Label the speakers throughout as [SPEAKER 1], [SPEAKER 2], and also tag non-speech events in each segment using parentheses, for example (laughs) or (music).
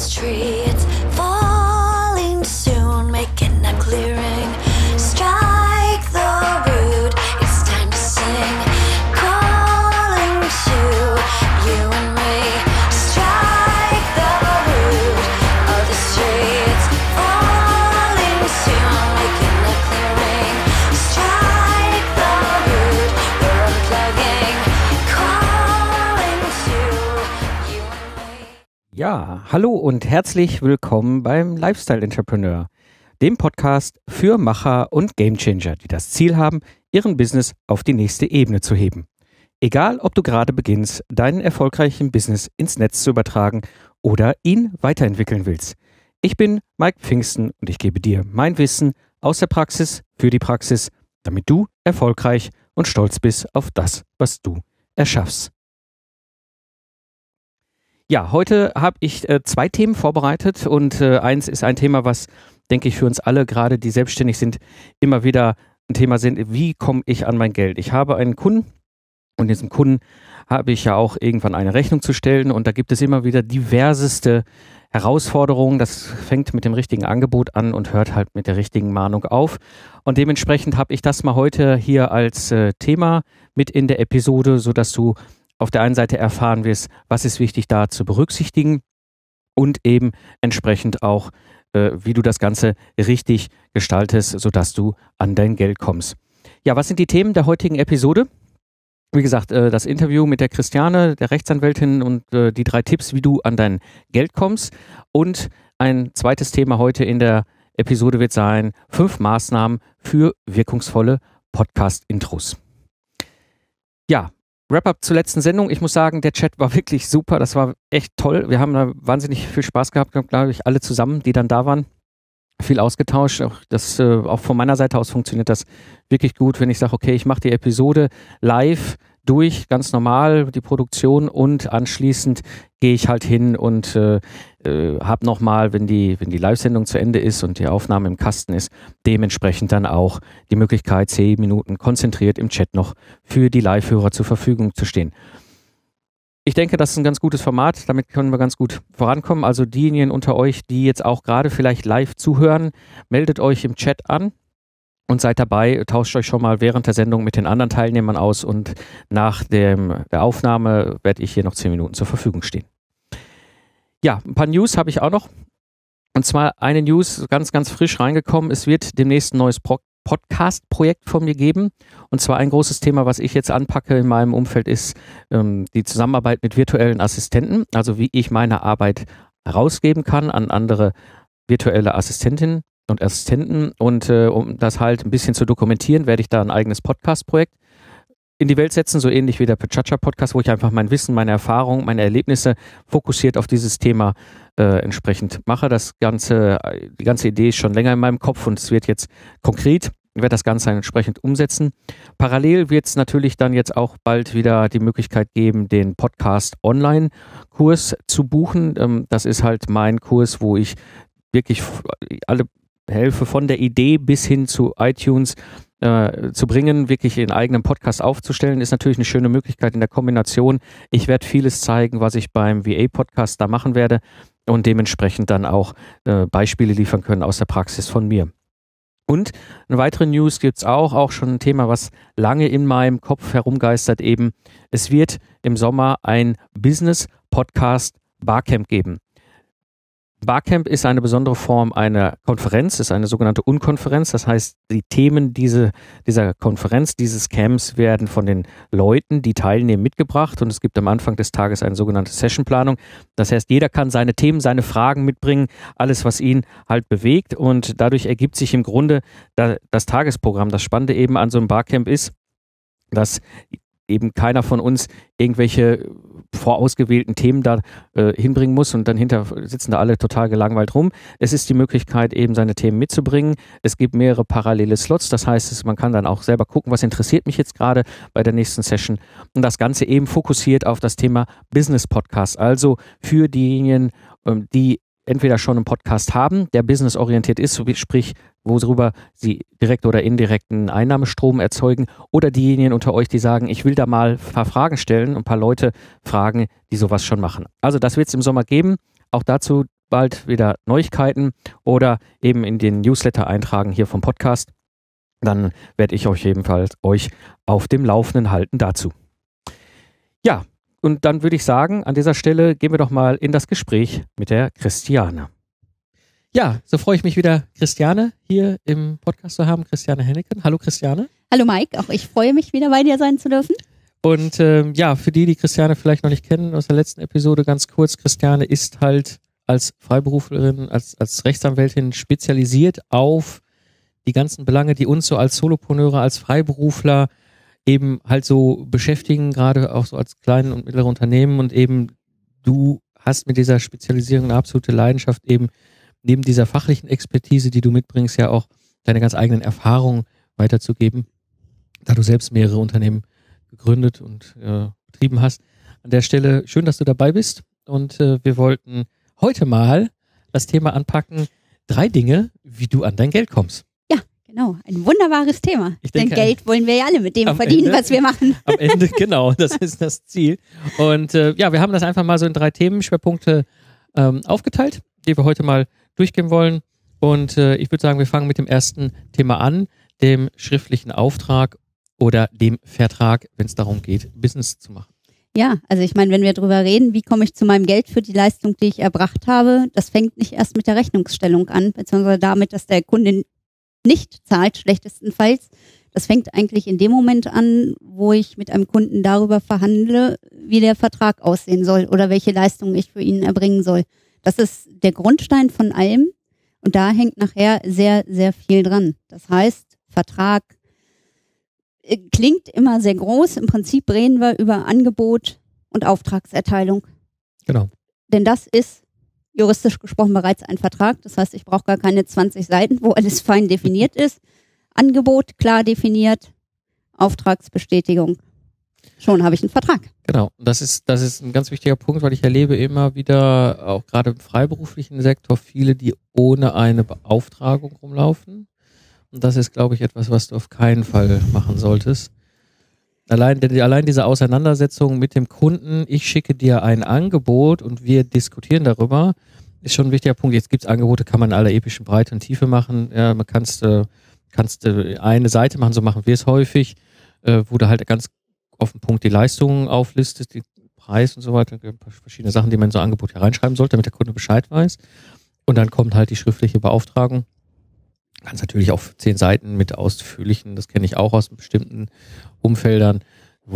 [SPEAKER 1] this tree. It's
[SPEAKER 2] hallo und herzlich willkommen beim Lifestyle Entrepreneur, dem Podcast für Macher und Gamechanger, die das Ziel haben, ihren Business auf die nächste Ebene zu heben. Egal, ob du gerade beginnst, deinen erfolgreichen Business ins Netz zu übertragen oder ihn weiterentwickeln willst. Ich bin Mike Pfingsten und ich gebe dir mein Wissen aus der Praxis für die Praxis, damit du erfolgreich und stolz bist auf das, was du erschaffst. Ja, heute habe ich äh, zwei Themen vorbereitet und äh, eins ist ein Thema, was, denke ich, für uns alle, gerade die selbstständig sind, immer wieder ein Thema sind, wie komme ich an mein Geld? Ich habe einen Kunden und diesem Kunden habe ich ja auch irgendwann eine Rechnung zu stellen und da gibt es immer wieder diverseste Herausforderungen. Das fängt mit dem richtigen Angebot an und hört halt mit der richtigen Mahnung auf. Und dementsprechend habe ich das mal heute hier als äh, Thema mit in der Episode, sodass du auf der einen Seite erfahren wirst, was ist wichtig da zu berücksichtigen und eben entsprechend auch, äh, wie du das Ganze richtig gestaltest, sodass du an dein Geld kommst. Ja, was sind die Themen der heutigen Episode? Wie gesagt, äh, das Interview mit der Christiane, der Rechtsanwältin und äh, die drei Tipps, wie du an dein Geld kommst. Und ein zweites Thema heute in der Episode wird sein, fünf Maßnahmen für wirkungsvolle Podcast-Intros. Ja, Wrap-up zur letzten Sendung. Ich muss sagen, der Chat war (laughs) wirklich super. Das war echt toll. Wir haben da wahnsinnig viel Spaß gehabt, glaube ich, alle zusammen, die dann da waren. Viel ausgetauscht. Auch, das, äh, auch von meiner Seite aus funktioniert das wirklich gut, wenn ich sage, okay, ich mache die Episode live durch, ganz normal, die Produktion und anschließend gehe ich halt hin und äh, äh, habe nochmal, wenn die, wenn die Live-Sendung zu Ende ist und die Aufnahme im Kasten ist, dementsprechend dann auch die Möglichkeit, zehn Minuten konzentriert im Chat noch für die Live-Hörer zur Verfügung zu stehen. Ich denke, das ist ein ganz gutes Format. Damit können wir ganz gut vorankommen. Also diejenigen unter euch, die jetzt auch gerade vielleicht live zuhören, meldet euch im Chat an und seid dabei, tauscht euch schon mal während der Sendung mit den anderen Teilnehmern aus und nach dem, der Aufnahme werde ich hier noch zehn Minuten zur Verfügung stehen. Ja, ein paar News habe ich auch noch. Und zwar eine News ganz, ganz frisch reingekommen. Es wird demnächst ein neues Pro Podcast-Projekt von mir geben. Und zwar ein großes Thema, was ich jetzt anpacke in meinem Umfeld, ist ähm, die Zusammenarbeit mit virtuellen Assistenten. Also wie ich meine Arbeit herausgeben kann an andere virtuelle Assistentinnen und Assistenten. Und äh, um das halt ein bisschen zu dokumentieren, werde ich da ein eigenes Podcast-Projekt in die Welt setzen, so ähnlich wie der Pachacha Podcast, wo ich einfach mein Wissen, meine Erfahrungen, meine Erlebnisse fokussiert auf dieses Thema äh, entsprechend mache. Das ganze, die ganze Idee ist schon länger in meinem Kopf und es wird jetzt konkret. Ich werde das Ganze entsprechend umsetzen. Parallel wird es natürlich dann jetzt auch bald wieder die Möglichkeit geben, den Podcast Online-Kurs zu buchen. Ähm, das ist halt mein Kurs, wo ich wirklich alle helfe von der Idee bis hin zu iTunes äh, zu bringen, wirklich in eigenen Podcast aufzustellen, ist natürlich eine schöne Möglichkeit in der Kombination. Ich werde vieles zeigen, was ich beim VA-Podcast da machen werde und dementsprechend dann auch äh, Beispiele liefern können aus der Praxis von mir. Und eine weitere News gibt's auch, auch schon ein Thema, was lange in meinem Kopf herumgeistert eben. Es wird im Sommer ein Business-Podcast Barcamp geben. Barcamp ist eine besondere Form einer Konferenz, ist eine sogenannte Unkonferenz. Das heißt, die Themen diese, dieser Konferenz, dieses Camps werden von den Leuten, die teilnehmen, mitgebracht und es gibt am Anfang des Tages eine sogenannte Sessionplanung. Das heißt, jeder kann seine Themen, seine Fragen mitbringen, alles, was ihn halt bewegt und dadurch ergibt sich im Grunde das Tagesprogramm. Das Spannende eben an so einem Barcamp ist, dass eben keiner von uns irgendwelche vorausgewählten Themen da äh, hinbringen muss und dann hinter sitzen da alle total gelangweilt rum. Es ist die Möglichkeit, eben seine Themen mitzubringen. Es gibt mehrere parallele Slots, das heißt, man kann dann auch selber gucken, was interessiert mich jetzt gerade bei der nächsten Session und das Ganze eben fokussiert auf das Thema Business Podcast, also für diejenigen, ähm, die entweder schon einen Podcast haben, der businessorientiert ist, sprich worüber sie direkt oder indirekten Einnahmestrom erzeugen oder diejenigen unter euch, die sagen, ich will da mal ein paar Fragen stellen und ein paar Leute fragen, die sowas schon machen. Also das wird es im Sommer geben. Auch dazu bald wieder Neuigkeiten oder eben in den Newsletter eintragen hier vom Podcast. Dann werde ich euch ebenfalls euch auf dem Laufenden halten dazu. Ja, und dann würde ich sagen, an dieser Stelle gehen wir doch mal in das Gespräch mit der Christiane. Ja, so freue ich mich wieder, Christiane hier im Podcast zu haben. Christiane Henneken. Hallo Christiane.
[SPEAKER 3] Hallo Mike, auch ich freue mich wieder bei dir sein zu dürfen.
[SPEAKER 2] Und ähm, ja, für die, die Christiane vielleicht noch nicht kennen aus der letzten Episode, ganz kurz, Christiane ist halt als Freiberuflerin, als, als Rechtsanwältin spezialisiert auf die ganzen Belange, die uns so als Solopreneure, als Freiberufler eben halt so beschäftigen, gerade auch so als kleine und mittlere Unternehmen und eben du hast mit dieser Spezialisierung eine absolute Leidenschaft eben neben dieser fachlichen Expertise, die du mitbringst, ja auch deine ganz eigenen Erfahrungen weiterzugeben, da du selbst mehrere Unternehmen gegründet und äh, betrieben hast. An der Stelle schön, dass du dabei bist und äh, wir wollten heute mal das Thema anpacken, drei Dinge, wie du an dein Geld kommst.
[SPEAKER 3] Genau, ein wunderbares Thema.
[SPEAKER 2] Ich
[SPEAKER 3] Denn
[SPEAKER 2] denke,
[SPEAKER 3] Geld wollen wir ja alle mit dem verdienen,
[SPEAKER 2] Ende-
[SPEAKER 3] was wir machen. (laughs)
[SPEAKER 2] Am Ende, genau, das ist das Ziel. Und äh, ja, wir haben das einfach mal so in drei Themenschwerpunkte ähm, aufgeteilt, die wir heute mal durchgehen wollen. Und äh, ich würde sagen, wir fangen mit dem ersten Thema an, dem schriftlichen Auftrag oder dem Vertrag, wenn es darum geht, Business zu machen.
[SPEAKER 3] Ja, also ich meine, wenn wir drüber reden, wie komme ich zu meinem Geld für die Leistung, die ich erbracht habe, das fängt nicht erst mit der Rechnungsstellung an, beziehungsweise damit, dass der Kunde nicht zahlt, schlechtestenfalls. Das fängt eigentlich in dem Moment an, wo ich mit einem Kunden darüber verhandle, wie der Vertrag aussehen soll oder welche Leistungen ich für ihn erbringen soll. Das ist der Grundstein von allem und da hängt nachher sehr, sehr viel dran. Das heißt, Vertrag äh, klingt immer sehr groß. Im Prinzip reden wir über Angebot und Auftragserteilung.
[SPEAKER 2] Genau.
[SPEAKER 3] Denn das ist juristisch gesprochen bereits ein Vertrag. Das heißt, ich brauche gar keine 20 Seiten, wo alles (laughs) fein definiert ist. Angebot klar definiert, Auftragsbestätigung. Schon habe ich einen Vertrag.
[SPEAKER 2] Genau, das ist, das ist ein ganz wichtiger Punkt, weil ich erlebe immer wieder, auch gerade im freiberuflichen Sektor, viele, die ohne eine Beauftragung rumlaufen. Und das ist, glaube ich, etwas, was du auf keinen Fall machen solltest. Allein, allein diese Auseinandersetzung mit dem Kunden, ich schicke dir ein Angebot und wir diskutieren darüber, ist schon ein wichtiger Punkt. Jetzt gibt es Angebote, kann man in aller epischen Breite und Tiefe machen. Ja, man kannst, äh, kannst äh, eine Seite machen, so machen wir es häufig, äh, wo du halt ganz auf den Punkt die Leistungen auflistest, den Preis und so weiter, verschiedene Sachen, die man in so ein Angebot hereinschreiben sollte, damit der Kunde Bescheid weiß. Und dann kommt halt die schriftliche Beauftragung. Kannst natürlich auch zehn Seiten mit ausführlichen, das kenne ich auch aus bestimmten Umfeldern,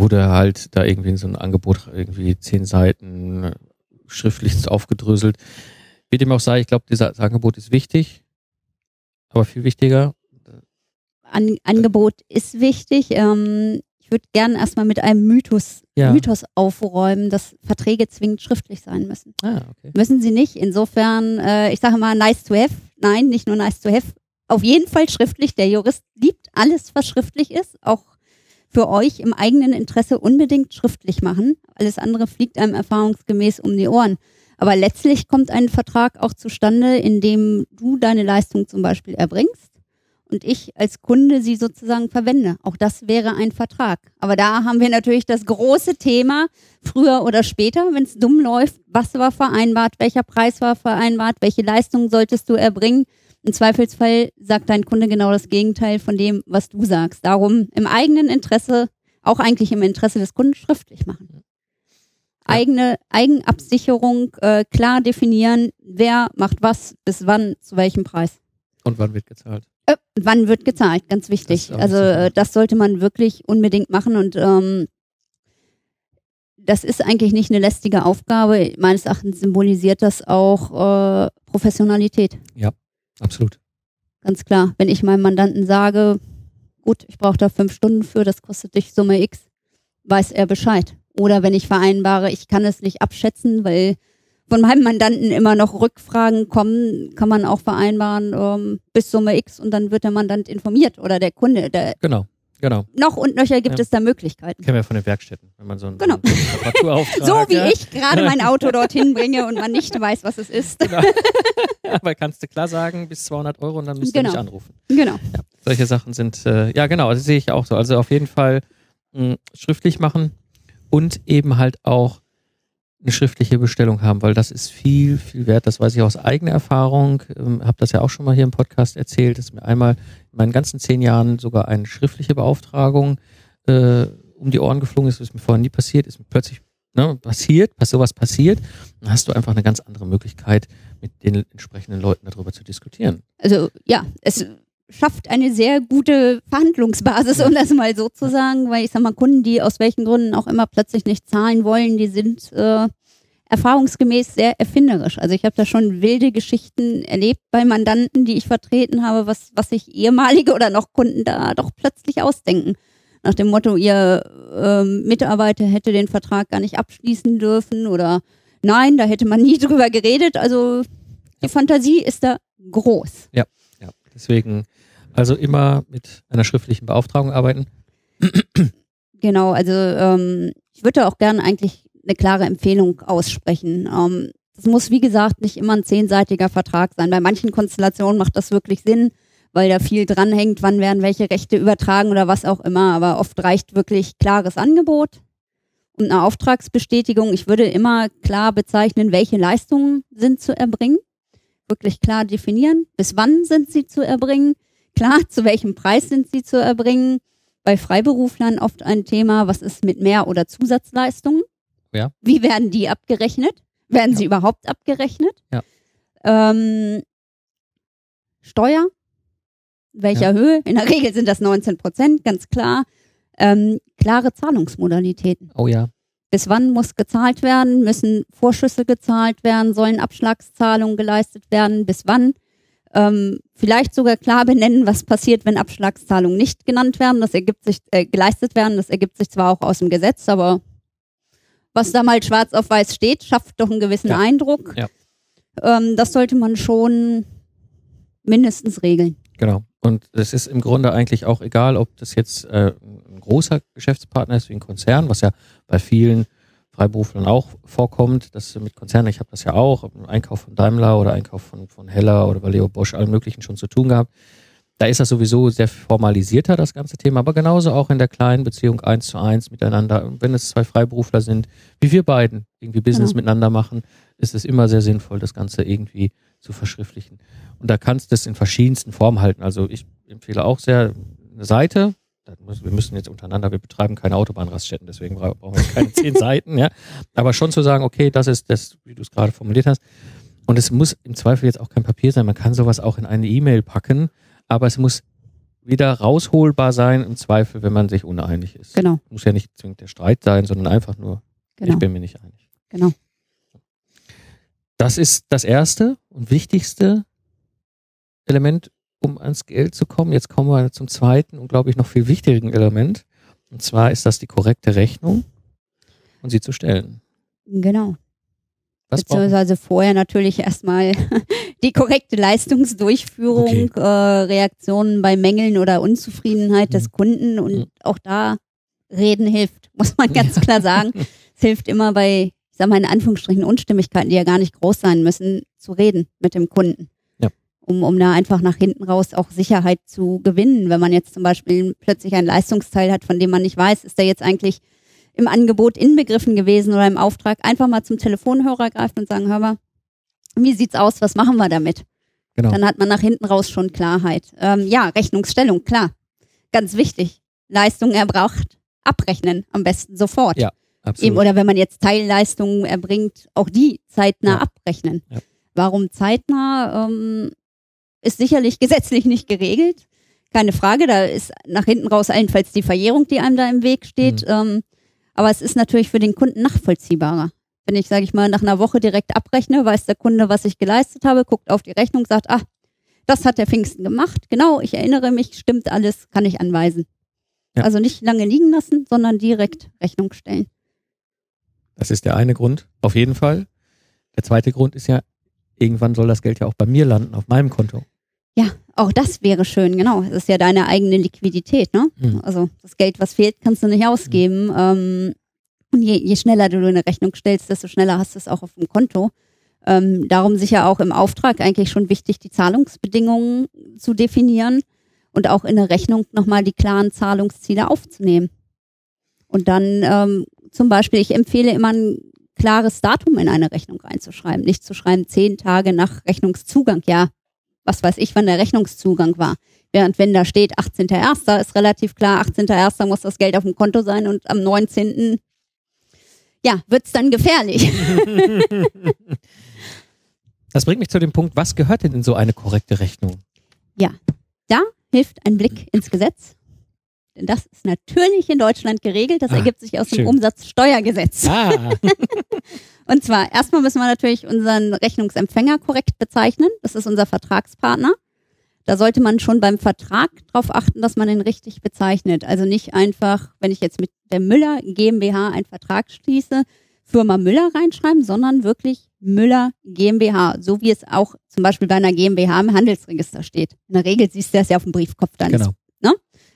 [SPEAKER 2] du halt da irgendwie in so ein Angebot irgendwie zehn Seiten äh, schriftlich (laughs) aufgedröselt. Wie dem auch sei, ich glaube, dieses Angebot ist wichtig, aber viel wichtiger,
[SPEAKER 3] An Angebot ist wichtig. Ähm, ich würde gerne erstmal mit einem Mythos,
[SPEAKER 2] Ja.
[SPEAKER 3] Mythos aufräumen, dass Verträge zwingend schriftlich sein müssen.
[SPEAKER 2] ah, okay.
[SPEAKER 3] Müssen sie nicht. Insofern, äh, ich sage mal, nice to have. Nein, nicht nur nice to have. Auf jeden Fall schriftlich. Der Jurist liebt alles, was schriftlich ist. Auch für euch im eigenen Interesse unbedingt schriftlich machen. Alles andere fliegt einem erfahrungsgemäß um die Ohren. Aber letztlich kommt ein Vertrag auch zustande, in dem du deine Leistung zum Beispiel erbringst und ich als Kunde sie sozusagen verwende. Auch das wäre ein Vertrag. Aber da haben wir natürlich das große Thema, früher oder später, wenn es dumm läuft, was war vereinbart, welcher Preis war vereinbart, welche Leistung solltest du erbringen. Im Zweifelsfall sagt dein Kunde genau das Gegenteil von dem, was du sagst. Darum im eigenen Interesse, auch eigentlich im Interesse des Kunden, schriftlich machen. Eigene Eigenabsicherung äh, klar definieren, wer macht was, bis wann, zu welchem Preis.
[SPEAKER 2] Und wann wird gezahlt?
[SPEAKER 3] Äh, wann wird gezahlt? Ganz
[SPEAKER 2] Das
[SPEAKER 3] wichtig.
[SPEAKER 2] auch
[SPEAKER 3] Also
[SPEAKER 2] ja.
[SPEAKER 3] äh, das sollte man wirklich unbedingt machen und ähm, das ist eigentlich nicht eine lästige Aufgabe. Meines Erachtens symbolisiert das auch äh, Professionalität.
[SPEAKER 2] Absolut.
[SPEAKER 3] Ganz klar. Wenn ich meinem Mandanten sage, gut, ich brauche da fünf Stunden für, das kostet dich Summe X, weiß er Bescheid. Oder wenn ich vereinbare, ich kann es nicht abschätzen, weil von meinem Mandanten immer noch Rückfragen kommen, kann man auch vereinbaren ähm, bis Summe X und dann wird der Mandant informiert oder der Kunde. Der,
[SPEAKER 2] Genau, genau.
[SPEAKER 3] noch und nöcher gibt
[SPEAKER 2] Ja.
[SPEAKER 3] es da Möglichkeiten.
[SPEAKER 2] Kennen wir von den Werkstätten, wenn man so einen,
[SPEAKER 3] Genau. (laughs)
[SPEAKER 2] so
[SPEAKER 3] wie ich gerade mein Auto (laughs) dorthin bringe und man nicht weiß, was es ist.
[SPEAKER 2] Genau. (laughs) Aber kannst du klar sagen, bis 200 Euro und dann müsst ihr
[SPEAKER 3] Genau.
[SPEAKER 2] mich anrufen.
[SPEAKER 3] Genau.
[SPEAKER 2] Ja, solche Sachen sind, äh, ja genau, das sehe ich auch so. Also auf jeden Fall mh, schriftlich machen und eben halt auch eine schriftliche Bestellung haben, weil das ist viel, viel wert. Das weiß ich aus eigener Erfahrung. Ähm, habe das ja auch schon mal hier im Podcast erzählt, dass mir einmal in meinen ganzen zehn Jahren sogar eine schriftliche Beauftragung äh, um die Ohren geflogen ist, was mir vorher nie passiert, ist mir plötzlich ne, passiert, was sowas passiert, dann hast du einfach eine ganz andere Möglichkeit, mit den entsprechenden Leuten darüber zu diskutieren.
[SPEAKER 3] Also ja, es schafft eine sehr gute Verhandlungsbasis, um das mal so zu sagen, weil ich sag mal, Kunden, die aus welchen Gründen auch immer plötzlich nicht zahlen wollen, die sind äh, erfahrungsgemäß sehr erfinderisch. Also ich habe da schon wilde Geschichten erlebt bei Mandanten, die ich vertreten habe, was, was sich ehemalige oder noch Kunden da doch plötzlich ausdenken. Nach dem Motto, ihr ähm, Mitarbeiter hätte den Vertrag gar nicht abschließen dürfen oder nein, da hätte man nie drüber geredet. Also die Fantasie ist da groß.
[SPEAKER 2] Ja, ja. Deswegen also immer mit einer schriftlichen Beauftragung arbeiten.
[SPEAKER 3] Genau, also ähm, ich würde auch gerne eigentlich eine klare Empfehlung aussprechen. Ähm, das muss, wie gesagt, nicht immer ein zehnseitiger Vertrag sein. Bei manchen Konstellationen macht das wirklich Sinn, weil da viel dranhängt, wann werden welche Rechte übertragen oder was auch immer. Aber oft reicht wirklich klares Angebot und eine Auftragsbestätigung. Ich würde immer klar bezeichnen, welche Leistungen sind zu erbringen. Wirklich klar definieren, bis wann sind sie zu erbringen Klar, zu welchem Preis sind sie zu erbringen? Bei Freiberuflern oft ein Thema, was ist mit Mehr- oder Zusatzleistungen?
[SPEAKER 2] Ja.
[SPEAKER 3] Wie werden die abgerechnet? Werden
[SPEAKER 2] Ja.
[SPEAKER 3] sie überhaupt abgerechnet?
[SPEAKER 2] Ja.
[SPEAKER 3] Ähm, Steuer? Welcher Höhe? In der Regel sind das 19 Prozent, ganz klar. Ähm, klare Zahlungsmodalitäten.
[SPEAKER 2] Oh ja.
[SPEAKER 3] Bis wann muss gezahlt werden? Müssen Vorschüsse gezahlt werden? Sollen Abschlagszahlungen geleistet werden? Bis wann? Ähm, vielleicht sogar klar benennen, was passiert, wenn Abschlagszahlungen nicht genannt werden. Das ergibt sich, äh, geleistet werden. Das ergibt sich zwar auch aus dem Gesetz, aber was da mal schwarz auf weiß steht, schafft doch einen gewissen
[SPEAKER 2] Ja.
[SPEAKER 3] Eindruck.
[SPEAKER 2] Ja.
[SPEAKER 3] Ähm, das sollte man schon mindestens regeln.
[SPEAKER 2] Genau. Und es ist im Grunde eigentlich auch egal, ob das jetzt äh, ein großer Geschäftspartner ist wie ein Konzern, was ja bei vielen Freiberuflern auch vorkommt, dass mit Konzernen, ich habe das ja auch, Einkauf von Daimler oder Einkauf von, von Heller oder Valeo Bosch, allen möglichen schon zu tun gehabt. Da ist das sowieso sehr formalisierter, das ganze Thema, aber genauso auch in der kleinen Beziehung eins zu eins miteinander. Wenn es zwei Freiberufler sind, wie wir beiden irgendwie Business
[SPEAKER 3] Genau.
[SPEAKER 2] miteinander machen, ist es immer sehr sinnvoll, das Ganze irgendwie zu verschriftlichen. Und da kannst du es in verschiedensten Formen halten. Also ich empfehle auch sehr eine Seite. Wir müssen jetzt untereinander, wir betreiben keine Autobahnraststätten, deswegen bra- brauchen wir keine zehn (laughs) Seiten, ja. Aber schon zu sagen, okay, das ist das, wie du es gerade formuliert hast. Und es muss im Zweifel jetzt auch kein Papier sein. Man kann sowas auch in eine E-Mail packen, aber es muss wieder rausholbar sein im Zweifel, wenn man sich uneinig ist.
[SPEAKER 3] Genau,
[SPEAKER 2] Muss ja nicht zwingend der Streit sein, sondern einfach nur,
[SPEAKER 3] genau,
[SPEAKER 2] ich bin mir nicht einig.
[SPEAKER 3] genau.
[SPEAKER 2] Das ist das erste und wichtigste Element, um ans Geld zu kommen. Jetzt kommen wir zum zweiten und glaube ich noch viel wichtigeren Element. Und zwar ist das die korrekte Rechnung und sie zu stellen.
[SPEAKER 3] Genau.
[SPEAKER 2] Was
[SPEAKER 3] Beziehungsweise vorher natürlich erstmal (laughs) die korrekte Leistungsdurchführung,
[SPEAKER 2] Okay.
[SPEAKER 3] äh, Reaktionen bei Mängeln oder Unzufriedenheit des
[SPEAKER 2] Mhm.
[SPEAKER 3] Kunden und
[SPEAKER 2] Mhm.
[SPEAKER 3] auch da reden hilft, (laughs) muss man ganz klar sagen. Es hilft immer bei, ich sag mal in Anführungsstrichen, Unstimmigkeiten, die ja gar nicht groß sein müssen, zu reden mit dem Kunden.
[SPEAKER 2] Ja.
[SPEAKER 3] Um, um da einfach nach hinten raus auch Sicherheit zu gewinnen. Wenn man jetzt zum Beispiel plötzlich ein Leistungsteil hat, von dem man nicht weiß, ist der jetzt eigentlich im Angebot inbegriffen gewesen oder im Auftrag, einfach mal zum Telefonhörer greifen und sagen, hör mal, wie sieht's aus, was machen wir damit?
[SPEAKER 2] Genau.
[SPEAKER 3] Dann hat man nach hinten raus schon Klarheit. Ähm, ja, Rechnungsstellung, klar. Ganz wichtig. Leistung erbracht, abrechnen, am besten sofort.
[SPEAKER 2] Ja, Absolut.
[SPEAKER 3] Eben, oder wenn man jetzt Teilleistungen erbringt, auch die zeitnah
[SPEAKER 2] Ja.
[SPEAKER 3] abrechnen.
[SPEAKER 2] Ja.
[SPEAKER 3] Warum zeitnah? Ähm, ist sicherlich (laughs) gesetzlich nicht geregelt. Keine Frage, da ist nach hinten raus allenfalls die Verjährung, die einem da im Weg steht.
[SPEAKER 2] Mhm.
[SPEAKER 3] Ähm, aber es ist natürlich für den Kunden nachvollziehbarer. Wenn ich, sage ich mal, nach einer Woche direkt abrechne, weiß der Kunde, was ich geleistet habe, guckt auf die Rechnung, sagt, ah, das hat der Pfingsten gemacht. Genau, ich erinnere mich, stimmt alles, kann ich anweisen.
[SPEAKER 2] Ja.
[SPEAKER 3] Also nicht lange liegen lassen, sondern direkt Rechnung stellen.
[SPEAKER 2] Das ist der eine Grund, auf jeden Fall. Der zweite Grund ist ja, irgendwann soll das Geld ja auch bei mir landen, auf meinem Konto.
[SPEAKER 3] Ja, auch das wäre schön, genau. Es ist ja deine eigene Liquidität, ne?
[SPEAKER 2] Mhm.
[SPEAKER 3] Also das Geld, was fehlt, kannst du nicht ausgeben. Ähm, und je, je schneller du eine Rechnung stellst, desto schneller hast du es auch auf dem Konto. Ähm, darum sicher auch im Auftrag eigentlich schon wichtig, die Zahlungsbedingungen zu definieren und auch in der Rechnung nochmal die klaren Zahlungsziele aufzunehmen. Und dann ähm, zum Beispiel, ich empfehle immer einen klares Datum in eine Rechnung reinzuschreiben. Nicht zu schreiben, zehn Tage nach Rechnungszugang. Ja, was weiß ich, wann der Rechnungszugang war. Während wenn da steht 18.01. ist relativ klar, 18.01. muss das Geld auf dem Konto sein und am 19. Ja, wird's dann gefährlich. (laughs)
[SPEAKER 2] Das bringt mich zu dem Punkt, was gehört denn in so eine korrekte Rechnung?
[SPEAKER 3] Da hilft ein Blick ins Gesetz. Denn das ist natürlich in Deutschland geregelt. Das
[SPEAKER 2] Ah,
[SPEAKER 3] ergibt sich aus
[SPEAKER 2] schön.
[SPEAKER 3] dem Umsatzsteuergesetz.
[SPEAKER 2] Ah, (laughs)
[SPEAKER 3] Und zwar, erstmal müssen wir natürlich unseren Rechnungsempfänger korrekt bezeichnen. Das ist unser Vertragspartner. Da sollte man schon beim Vertrag darauf achten, dass man ihn richtig bezeichnet. Also nicht einfach, wenn ich jetzt mit der Müller GmbH einen Vertrag schließe, Firma Müller reinschreiben, sondern wirklich Müller GmbH, so wie es auch zum Beispiel bei einer GmbH im Handelsregister steht. In der Regel siehst du das ja auf dem Briefkopf dann.
[SPEAKER 2] genau.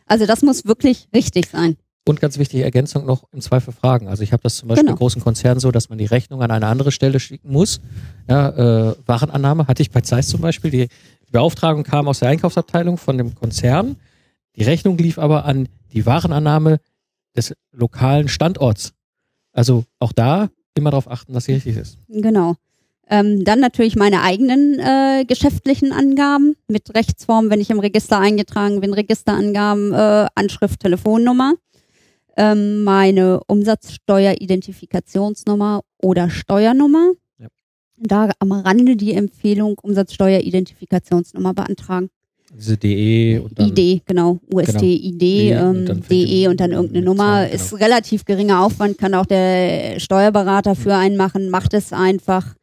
[SPEAKER 3] Also das muss wirklich richtig sein.
[SPEAKER 2] Und ganz wichtige Ergänzung noch im Zweifel fragen. Also ich habe das zum Beispiel
[SPEAKER 3] Genau.
[SPEAKER 2] in großen Konzernen so, dass man die Rechnung an eine andere Stelle schicken muss. Ja, äh, Warenannahme hatte ich bei Zeiss zum Beispiel. Die, die Beauftragung kam aus der Einkaufsabteilung von dem Konzern. Die Rechnung lief aber an die Warenannahme des lokalen Standorts. Also auch da immer darauf achten, dass sie richtig ist.
[SPEAKER 3] Genau. Ähm, dann natürlich meine eigenen äh, geschäftlichen Angaben mit Rechtsform, wenn ich im Register eingetragen bin, Registerangaben, äh, Anschrift, Telefonnummer, ähm, meine Umsatzsteueridentifikationsnummer oder Steuernummer.
[SPEAKER 2] Ja.
[SPEAKER 3] Da am Rande die Empfehlung Umsatzsteueridentifikationsnummer beantragen.
[SPEAKER 2] Diese DE und dann
[SPEAKER 3] ID, genau, UST, ID,
[SPEAKER 2] D und
[SPEAKER 3] ähm, DE und dann irgendeine Nummer.
[SPEAKER 2] Zahl,
[SPEAKER 3] Ist relativ geringer Aufwand, kann auch der Steuerberater für einen machen, macht es einfach.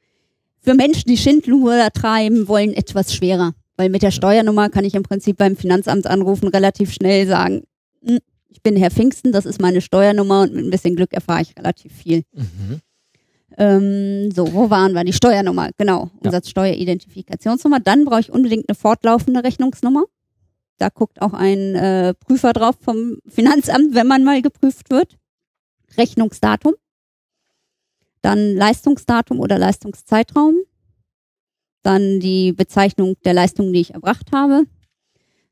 [SPEAKER 3] Für Menschen, die Schindluder treiben wollen, etwas schwerer. Weil mit der Steuernummer kann ich im Prinzip beim Finanzamt anrufen, relativ schnell sagen, "Hm, ich bin Herr Pfingsten, das ist meine Steuernummer und mit ein bisschen Glück erfahre ich relativ viel.
[SPEAKER 2] Mhm.
[SPEAKER 3] Ähm, so, wo waren wir? Die Steuernummer, genau. Umsatzsteueridentifikationsnummer. Dann brauche ich unbedingt eine fortlaufende Rechnungsnummer. Da guckt auch ein äh, Prüfer drauf vom Finanzamt, wenn man mal geprüft wird. Rechnungsdatum. Dann Leistungsdatum oder Leistungszeitraum. Dann die Bezeichnung der Leistung, die ich erbracht habe.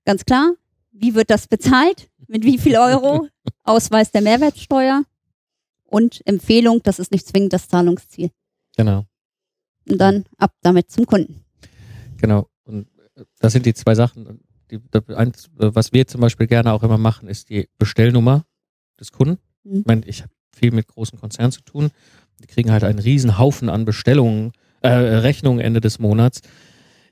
[SPEAKER 3] Ganz klar. Wie wird das bezahlt? Mit wie viel Euro? (laughs) Ausweis der Mehrwertsteuer und Empfehlung, das ist nicht zwingend das Zahlungsziel.
[SPEAKER 2] Genau.
[SPEAKER 3] Und dann ab damit zum Kunden.
[SPEAKER 2] Genau. Und äh, das sind die zwei Sachen. Die, eins, äh, was wir zum Beispiel gerne auch immer machen, ist die Bestellnummer des Kunden.
[SPEAKER 3] Mhm.
[SPEAKER 2] Ich meine, ich habe viel mit großen Konzernen zu tun. Die kriegen halt einen riesen Haufen an Bestellungen, äh, Rechnungen Ende des Monats.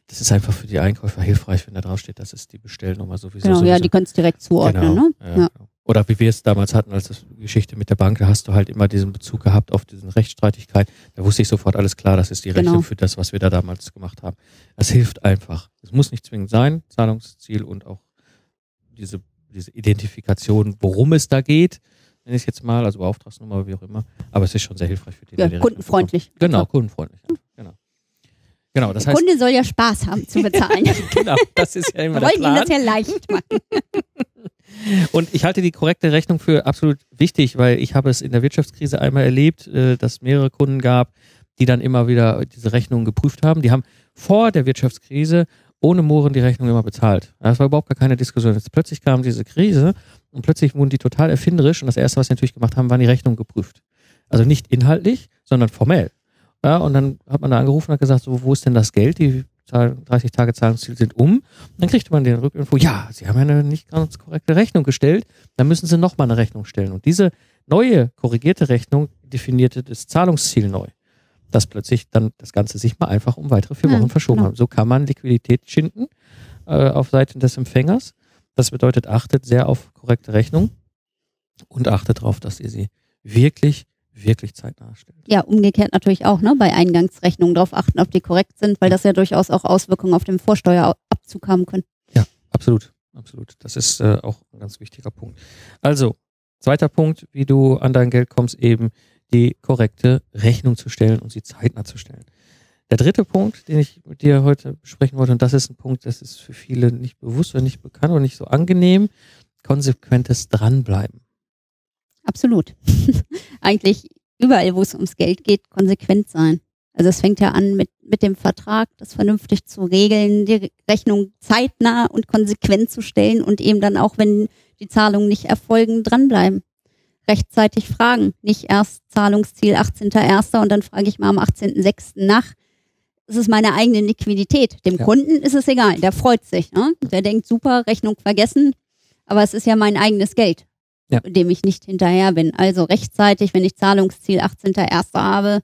[SPEAKER 2] Das ist einfach für die Einkäufer hilfreich, wenn da drauf steht, das ist die Bestellnummer sowieso.
[SPEAKER 3] Genau, ja,
[SPEAKER 2] sowieso.
[SPEAKER 3] die können es direkt zuordnen.
[SPEAKER 2] Genau,
[SPEAKER 3] Ne?
[SPEAKER 2] ja,
[SPEAKER 3] Ja.
[SPEAKER 2] genau. Oder wie wir es damals hatten, als das Geschichte mit der Bank, da hast du halt immer diesen Bezug gehabt auf diesen Rechtsstreitigkeit. Da wusste ich sofort alles klar, das ist die Rechnung
[SPEAKER 3] Genau.
[SPEAKER 2] für das, was wir da damals gemacht haben. Das hilft einfach. Es muss nicht zwingend sein, Zahlungsziel und auch diese, diese Identifikation, worum es da geht, nenne ich es jetzt mal, also Beauftragsnummer, wie auch immer. Aber es ist schon sehr hilfreich für die,
[SPEAKER 3] Ja, kundenfreundlich.
[SPEAKER 2] bekommt. Genau, kundenfreundlich. Genau. Genau, das
[SPEAKER 3] der
[SPEAKER 2] heißt,
[SPEAKER 3] Kunde soll ja Spaß haben zu bezahlen. (laughs)
[SPEAKER 2] genau, das ist ja immer
[SPEAKER 3] Wir
[SPEAKER 2] der
[SPEAKER 3] wollen ihm das ja leicht machen. (laughs)
[SPEAKER 2] Und ich halte die korrekte Rechnung für absolut wichtig, weil ich habe es in der Wirtschaftskrise einmal erlebt, äh, dass es mehrere Kunden gab, die dann immer wieder diese Rechnungen geprüft haben. Die haben vor der Wirtschaftskrise ohne Mohren die Rechnung immer bezahlt. Das war überhaupt gar keine Diskussion. Jetzt plötzlich kam diese Krise und plötzlich wurden die total erfinderisch und das erste, was sie natürlich gemacht haben, waren die Rechnungen geprüft. Also nicht inhaltlich, sondern formell. Ja, und dann hat man da angerufen und hat gesagt, so, wo ist denn das Geld? Die Zahl- 30 Tage Zahlungsziel sind um. Und dann kriegte man den Rückinfo, ja, Sie haben eine nicht ganz korrekte Rechnung gestellt, dann müssen Sie nochmal eine Rechnung stellen. Und diese neue, korrigierte Rechnung definierte das Zahlungsziel neu. Dass plötzlich dann das Ganze sich mal einfach um weitere vier
[SPEAKER 3] Ja,
[SPEAKER 2] Wochen verschoben
[SPEAKER 3] genau.
[SPEAKER 2] hat. So kann man Liquidität schinden äh, auf Seiten des Empfängers. Das bedeutet, achtet sehr auf korrekte Rechnung und achtet darauf, dass ihr sie wirklich, wirklich zeitnah stellt.
[SPEAKER 3] Ja, umgekehrt natürlich auch, ne? Bei Eingangsrechnungen darauf achten, ob die korrekt sind, weil das ja durchaus auch Auswirkungen auf den Vorsteuerabzug haben können.
[SPEAKER 2] Absolut, absolut. Das ist äh, auch ein ganz wichtiger Punkt. Also, zweiter Punkt, wie du an dein Geld kommst, eben die korrekte Rechnung zu stellen und sie zeitnah zu stellen. Der dritte Punkt, den ich mit dir heute besprechen wollte, und das ist ein Punkt, das ist für viele nicht bewusst oder nicht bekannt oder nicht so angenehm, konsequentes Dranbleiben.
[SPEAKER 3] Absolut. (laughs) Eigentlich überall, wo es ums Geld geht, konsequent sein. Also es fängt ja an mit, mit dem Vertrag, das vernünftig zu regeln, die Rechnung zeitnah und konsequent zu stellen und eben dann auch, wenn die Zahlungen nicht erfolgen, dranbleiben. Rechtzeitig fragen. Nicht erst Zahlungsziel 18.01. und dann frage ich mal am 18.06. nach. Es ist meine eigene Liquidität. Dem
[SPEAKER 2] Ja.
[SPEAKER 3] Kunden ist es egal, der freut sich. Ne? Der denkt, super, Rechnung vergessen, aber es ist ja mein eigenes Geld,
[SPEAKER 2] Ja.
[SPEAKER 3] dem ich nicht hinterher bin. Also rechtzeitig, wenn ich Zahlungsziel 18.01. habe,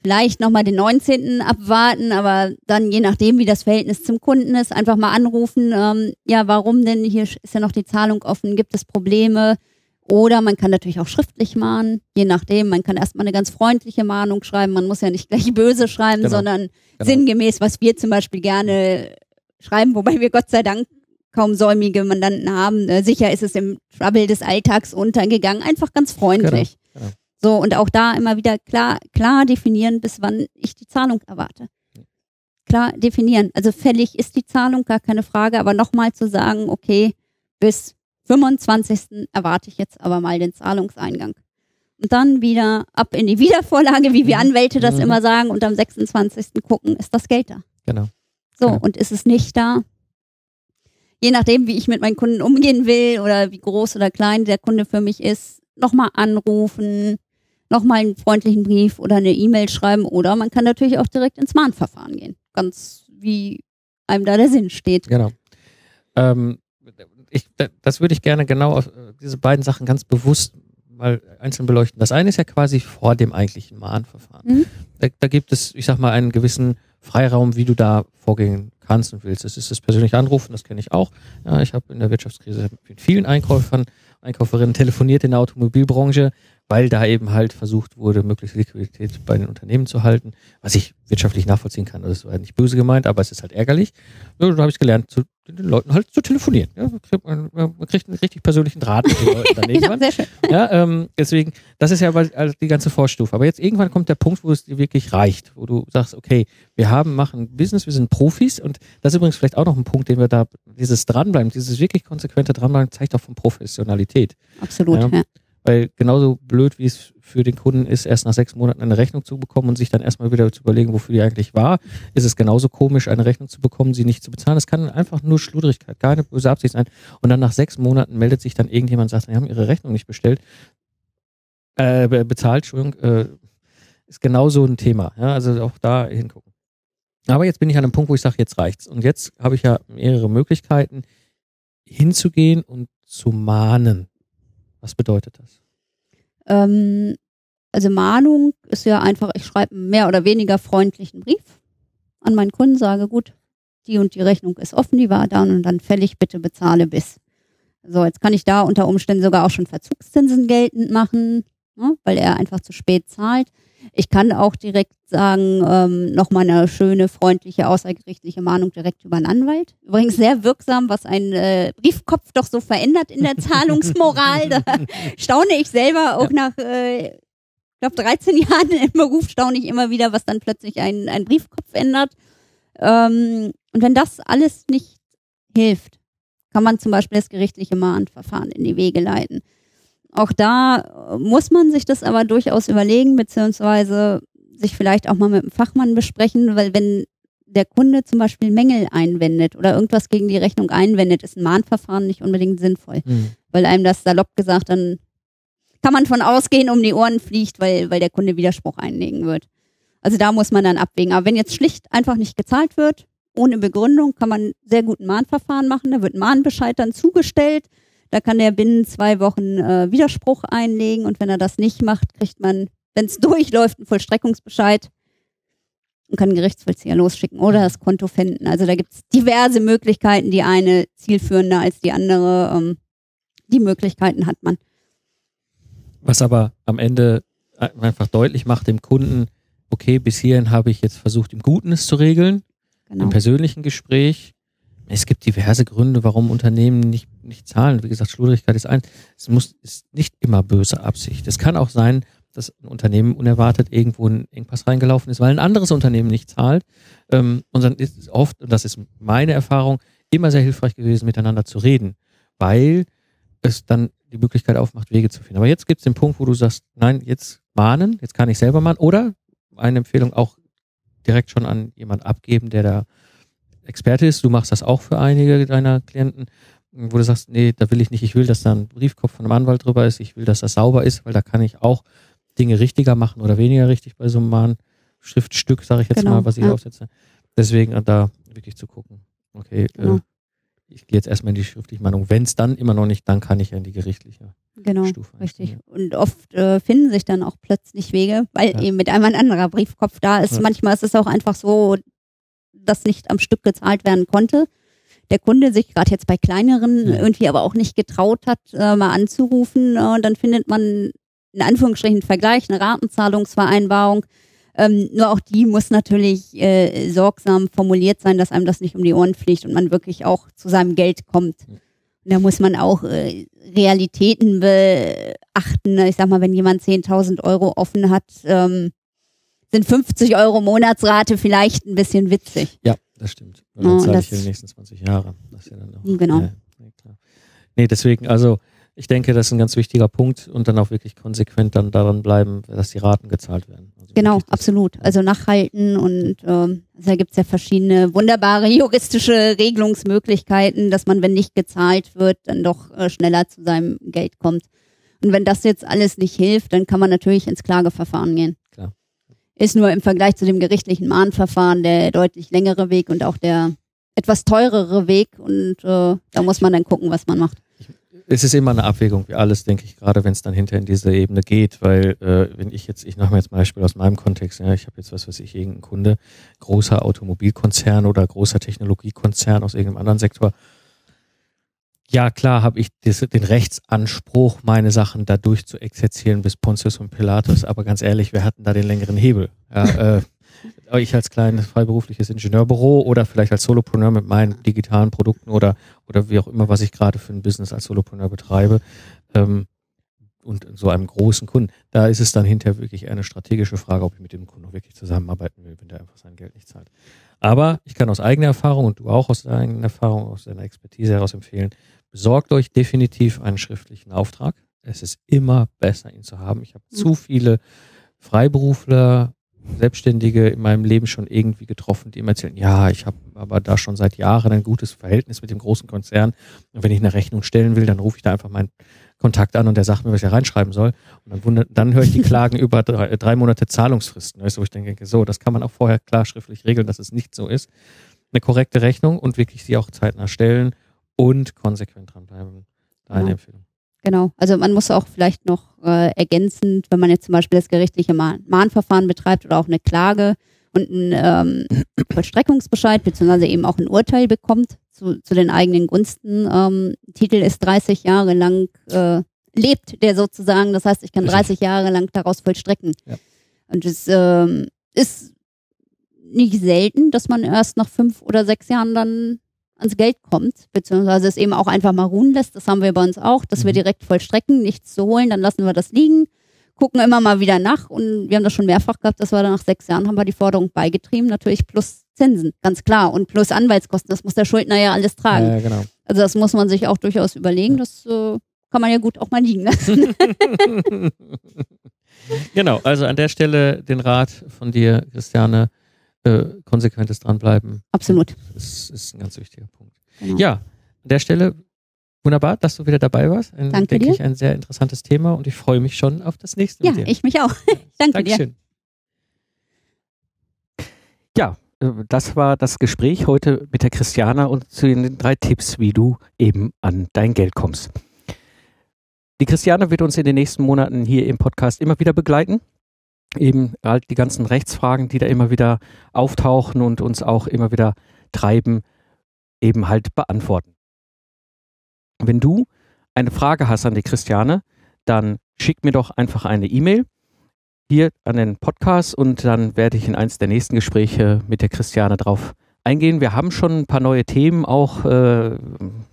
[SPEAKER 3] vielleicht nochmal den 19. abwarten, aber dann je nachdem, wie das Verhältnis zum Kunden ist, einfach mal anrufen, ähm, ja, warum denn, hier ist ja noch die Zahlung offen, gibt es Probleme? Oder man kann natürlich auch schriftlich mahnen, je nachdem, man kann erstmal eine ganz freundliche Mahnung schreiben, man muss ja nicht gleich böse schreiben,
[SPEAKER 2] Genau,
[SPEAKER 3] sondern
[SPEAKER 2] genau.
[SPEAKER 3] sinngemäß, was wir zum Beispiel gerne schreiben, wobei wir Gott sei Dank kaum säumige Mandanten haben. Äh, sicher ist es im Trouble des Alltags untergegangen, einfach ganz freundlich.
[SPEAKER 2] Genau, genau.
[SPEAKER 3] So, und auch da immer wieder klar, klar definieren, bis wann ich die Zahlung erwarte. Klar definieren. Also fällig ist die Zahlung, gar keine Frage, aber nochmal zu sagen, okay, bis 25. erwarte ich jetzt aber mal den Zahlungseingang. Und dann wieder ab in die Wiedervorlage, wie wir
[SPEAKER 2] Mhm.
[SPEAKER 3] Anwälte das
[SPEAKER 2] Mhm.
[SPEAKER 3] immer sagen, und am 26. gucken, ist das Geld da.
[SPEAKER 2] Genau.
[SPEAKER 3] So,
[SPEAKER 2] Genau.
[SPEAKER 3] und ist es nicht da? Je nachdem, wie ich mit meinen Kunden umgehen will oder wie groß oder klein der Kunde für mich ist, nochmal anrufen, nochmal einen freundlichen Brief oder eine E-Mail schreiben oder man kann natürlich auch direkt ins Mahnverfahren gehen. Ganz wie einem da der Sinn steht.
[SPEAKER 2] Genau. Ähm, ich, da- das würde ich gerne genau auf äh, diese beiden Sachen ganz bewusst mal einzeln beleuchten. Das eine ist ja quasi vor dem eigentlichen Mahnverfahren.
[SPEAKER 3] Mhm.
[SPEAKER 2] Da, da gibt es, ich sag mal, einen gewissen Freiraum, wie du da vorgehen kannst und willst. Das ist das persönliche Anrufen, das kenne ich auch. Ja, ich habe in der Wirtschaftskrise mit vielen Einkäufern, Einkäuferinnen telefoniert in der Automobilbranche, weil da eben halt versucht wurde, möglichst Liquidität bei den Unternehmen zu halten, was ich wirtschaftlich nachvollziehen kann. Das war nicht böse gemeint, aber es ist halt ärgerlich. Ja, da habe ich gelernt, zu den Leuten halt zu telefonieren. Ja, man, kriegt, man, man kriegt einen richtig persönlichen Draht mit den Leuten (laughs) daneben.
[SPEAKER 3] Genau, sehr schön.
[SPEAKER 2] Ja, ähm, deswegen, das ist ja aber also die ganze Vorstufe. Aber jetzt irgendwann kommt der Punkt, wo es dir wirklich reicht, wo du sagst, okay, wir haben, machen Business, wir sind Profis und das ist übrigens vielleicht auch noch ein Punkt, den wir da, dieses Dranbleiben, dieses wirklich konsequente Dranbleiben zeigt auch von Professionalität.
[SPEAKER 3] Absolut.
[SPEAKER 2] Ja.
[SPEAKER 3] Ja.
[SPEAKER 2] Weil genauso blöd, wie es für den Kunden ist, erst nach sechs Monaten eine Rechnung zu bekommen und sich dann erstmal wieder zu überlegen, wofür die eigentlich war, ist es genauso komisch, eine Rechnung zu bekommen, sie nicht zu bezahlen. Das kann einfach nur Schludrigkeit, keine böse Absicht sein. Und dann nach sechs Monaten meldet sich dann irgendjemand und sagt, sie haben ihre Rechnung nicht bestellt, äh, be- bezahlt, Entschuldigung, äh, ist genauso ein Thema. Ja, also auch da hingucken. Aber jetzt bin ich an einem Punkt, wo ich sage, jetzt reicht's. Und jetzt habe ich ja mehrere Möglichkeiten, hinzugehen und zu mahnen. Was bedeutet das?
[SPEAKER 3] Ähm, also Mahnung ist ja einfach, ich schreibe einen mehr oder weniger freundlichen Brief an meinen Kunden, sage, gut, die und die Rechnung ist offen, die war da und dann fällig, bitte bezahle bis. So, jetzt kann ich da unter Umständen sogar auch schon Verzugszinsen geltend machen, ne, weil er einfach zu spät zahlt. Ich kann auch direkt sagen, ähm, nochmal eine schöne, freundliche, außergerichtliche Mahnung direkt über einen Anwalt. Übrigens sehr wirksam, was ein äh, Briefkopf doch so verändert in der (laughs) Zahlungsmoral. Da staune ich selber auch nach, äh, ich glaube, 13 Jahren im Beruf staune ich immer wieder, was dann plötzlich ein, ein Briefkopf ändert. Ähm, und wenn das alles nicht hilft, kann man zum Beispiel das gerichtliche Mahnverfahren in die Wege leiten. Auch da äh, muss man sich das aber durchaus überlegen, beziehungsweise sich vielleicht auch mal mit dem Fachmann besprechen, weil wenn der Kunde zum Beispiel Mängel einwendet oder irgendwas gegen die Rechnung einwendet, ist ein Mahnverfahren nicht unbedingt sinnvoll
[SPEAKER 2] Hm.
[SPEAKER 3] weil einem das salopp gesagt dann kann man von ausgehen, um die Ohren fliegt, weil, weil der Kunde Widerspruch einlegen wird. Also da muss man dann abwägen. Aber wenn jetzt schlicht einfach nicht gezahlt wird, ohne Begründung, kann man sehr gut ein Mahnverfahren machen. Da wird ein Mahnbescheid dann zugestellt. Da kann der binnen zwei Wochen äh, Widerspruch einlegen und wenn er das nicht macht, kriegt man, wenn es (laughs) durchläuft, einen Vollstreckungsbescheid und kann Gerichtsvollzieher losschicken oder das Konto finden. Also da gibt es diverse Möglichkeiten, die eine zielführender als die andere. Ähm, die Möglichkeiten hat man.
[SPEAKER 2] Was aber am Ende einfach deutlich macht dem Kunden, okay, bis hierhin habe ich jetzt versucht, im Guten es zu regeln,
[SPEAKER 3] Genau.
[SPEAKER 2] im persönlichen Gespräch. Es gibt diverse Gründe, warum Unternehmen nicht, nicht zahlen. Wie gesagt, Schludrigkeit ist ein. Es muss, ist nicht immer böse Absicht. Es kann auch sein, dass ein Unternehmen unerwartet irgendwo ein Engpass reingelaufen ist, weil ein anderes Unternehmen nicht zahlt. Ähm, und dann ist es oft, und das ist meine Erfahrung, immer sehr hilfreich gewesen, miteinander zu reden, weil es dann die Möglichkeit aufmacht, Wege zu finden. Aber jetzt gibt es den Punkt, wo du sagst, nein, jetzt mahnen, jetzt kann ich selber mahnen. Oder eine Empfehlung auch direkt schon an jemand abgeben, der da Experte ist. Du machst das auch für einige deiner Klienten. wo du sagst, nee, da will ich nicht, ich will, dass da ein Briefkopf von einem Anwalt drüber ist, ich will, dass das sauber ist, weil da kann ich auch Dinge richtiger machen oder weniger richtig bei so einem Mahnschriftstück, sage ich jetzt
[SPEAKER 3] Genau,
[SPEAKER 2] mal, was ich
[SPEAKER 3] ja.
[SPEAKER 2] aufsetze. Deswegen äh, da wirklich zu gucken. Okay,
[SPEAKER 3] Genau.
[SPEAKER 2] äh, ich gehe jetzt erstmal in die schriftliche Mahnung. Wenn es dann immer noch nicht, dann kann ich ja in die gerichtliche
[SPEAKER 3] Genau,
[SPEAKER 2] Stufe
[SPEAKER 3] richtig.
[SPEAKER 2] einsteigen.
[SPEAKER 3] Und oft äh, finden sich dann auch plötzlich Wege, weil
[SPEAKER 2] Ja.
[SPEAKER 3] eben mit einmal ein anderer Briefkopf da ist. Manchmal ist es auch einfach so, dass nicht am Stück gezahlt werden konnte. Der Kunde sich gerade jetzt bei kleineren
[SPEAKER 2] Ja.
[SPEAKER 3] irgendwie aber auch nicht getraut hat, äh, mal anzurufen. Äh, und dann findet man in Anführungsstrichen einen Vergleich, eine Ratenzahlungsvereinbarung. Ähm, nur auch die muss natürlich äh, sorgsam formuliert sein, dass einem das nicht um die Ohren fliegt und man wirklich auch zu seinem Geld kommt.
[SPEAKER 2] Ja.
[SPEAKER 3] Und da muss man auch äh, Realitäten beachten. Ich sag mal, wenn jemand 10.000 Euro offen hat, ähm, sind 50 Euro Monatsrate vielleicht ein bisschen witzig.
[SPEAKER 2] Ja, das stimmt. Und dann
[SPEAKER 3] und
[SPEAKER 2] zahle ich ja die nächsten 20 Jahre. Das ja dann auch,
[SPEAKER 3] Genau.
[SPEAKER 2] Ja. Nee, deswegen, also ich denke, das ist ein ganz wichtiger Punkt und dann auch wirklich konsequent dann daran bleiben, dass die Raten gezahlt werden. Also
[SPEAKER 3] Genau, absolut. Also nachhalten und ähm, also da gibt's ja verschiedene wunderbare (laughs) juristische Regelungsmöglichkeiten, dass man, wenn nicht gezahlt wird, dann doch äh, schneller zu seinem Geld kommt. Und wenn das jetzt alles nicht hilft, dann kann man natürlich ins Klageverfahren gehen. Ist nur im Vergleich zu dem gerichtlichen Mahnverfahren der deutlich längere Weg und auch der etwas teurere Weg. Und äh, da muss man dann gucken, was man macht.
[SPEAKER 2] Es ist immer eine Abwägung, wie alles, denke ich, gerade wenn es dann hinter in diese Ebene geht, weil äh, wenn ich jetzt, ich mache mir jetzt ein Beispiel aus meinem Kontext, ja, ich habe jetzt was weiß ich, irgendeinen Kunde, großer Automobilkonzern oder großer Technologiekonzern aus irgendeinem anderen Sektor. Ja, klar habe ich das, den Rechtsanspruch, meine Sachen da durch zu exerzieren bis Pontius und Pilatus, aber ganz ehrlich, wir hatten da den längeren Hebel. Ja, (laughs) äh, ich als kleines freiberufliches Ingenieurbüro oder vielleicht als Solopreneur mit meinen digitalen Produkten oder, oder wie auch immer, was ich gerade für ein Business als Solopreneur betreibe ähm, und so einem großen Kunden, da ist es dann hinterher wirklich eher eine strategische Frage, ob ich mit dem Kunden wirklich zusammenarbeiten will, wenn der einfach sein Geld nicht zahlt. Aber ich kann aus eigener Erfahrung und du auch aus deiner eigenen Erfahrung, aus deiner Expertise heraus empfehlen, besorgt euch definitiv einen schriftlichen Auftrag. Es ist immer besser, ihn zu haben. Ich habe
[SPEAKER 3] Mhm.
[SPEAKER 2] zu viele Freiberufler, Selbstständige in meinem Leben schon irgendwie getroffen, die immer erzählen, ja, ich habe aber da schon seit Jahren ein gutes Verhältnis mit dem großen Konzern. Und wenn ich eine Rechnung stellen will, dann rufe ich da einfach meinen Kontakt an und der sagt mir, was ich da reinschreiben soll. Und dann, wundert, dann höre ich die Klagen (laughs) über drei, drei Monate Zahlungsfristen. Wo ich denke, so, das kann man auch vorher klar schriftlich regeln, dass es nicht so ist. Eine korrekte Rechnung und wirklich sie auch zeitnah stellen und konsequent dranbleiben. Deine
[SPEAKER 3] Ja.
[SPEAKER 2] Empfehlung.
[SPEAKER 3] Genau. Also man muss auch vielleicht noch äh, ergänzend, wenn man jetzt zum Beispiel das gerichtliche Mahn Mahnverfahren betreibt oder auch eine Klage und einen ähm, (clears throat) Vollstreckungsbescheid beziehungsweise eben auch ein Urteil bekommt zu, zu den eigenen Gunsten. Ähm, Titel ist 30 Jahre lang, äh, lebt der sozusagen. Das heißt, ich kann
[SPEAKER 2] Richtig.
[SPEAKER 3] 30 Jahre lang daraus vollstrecken.
[SPEAKER 2] Ja.
[SPEAKER 3] Und es ähm, ist nicht selten, dass man erst nach fünf oder sechs Jahren dann ans Geld kommt, beziehungsweise es eben auch einfach mal ruhen lässt. Das haben wir bei uns auch, dass wir
[SPEAKER 2] Mhm.
[SPEAKER 3] direkt vollstrecken, nichts zu holen, dann lassen wir das liegen, gucken immer mal wieder nach und wir haben das schon mehrfach gehabt, dass wir dann nach sechs Jahren haben wir die Forderung beigetrieben, natürlich plus Zinsen, ganz klar, und plus Anwaltskosten, das muss der Schuldner ja alles tragen.
[SPEAKER 2] Ja, genau.
[SPEAKER 3] Also das muss man sich auch durchaus überlegen, das äh, kann man ja gut auch mal liegen lassen. (laughs)
[SPEAKER 2] genau, also an der Stelle den Rat von dir, Christiane, äh, konsequentes Dranbleiben.
[SPEAKER 3] Absolut.
[SPEAKER 2] Das ist ein ganz wichtiger Punkt.
[SPEAKER 3] Genau.
[SPEAKER 2] Ja, an der Stelle wunderbar, dass du wieder dabei warst. Ein,
[SPEAKER 3] Danke
[SPEAKER 2] denke
[SPEAKER 3] dir.
[SPEAKER 2] ich, ein sehr interessantes Thema und ich freue mich schon auf das nächste
[SPEAKER 3] Ja,
[SPEAKER 2] dir.
[SPEAKER 3] ich mich auch. (laughs) Danke dir.
[SPEAKER 2] Dankeschön.
[SPEAKER 4] Ja, äh, das war das Gespräch heute mit der Christiana und zu den drei Tipps, wie du eben an dein Geld kommst. Die Christiane wird uns in den nächsten Monaten hier im Podcast immer wieder begleiten. Eben halt die ganzen Rechtsfragen, die da immer wieder auftauchen und uns auch immer wieder treiben, eben halt beantworten. Wenn du eine Frage hast an die Christiane, dann schick mir doch einfach eine E-Mail hier an den Podcast und dann werde ich in eins der nächsten Gespräche mit der Christiane drauf. Wir haben schon ein paar neue Themen auch, äh,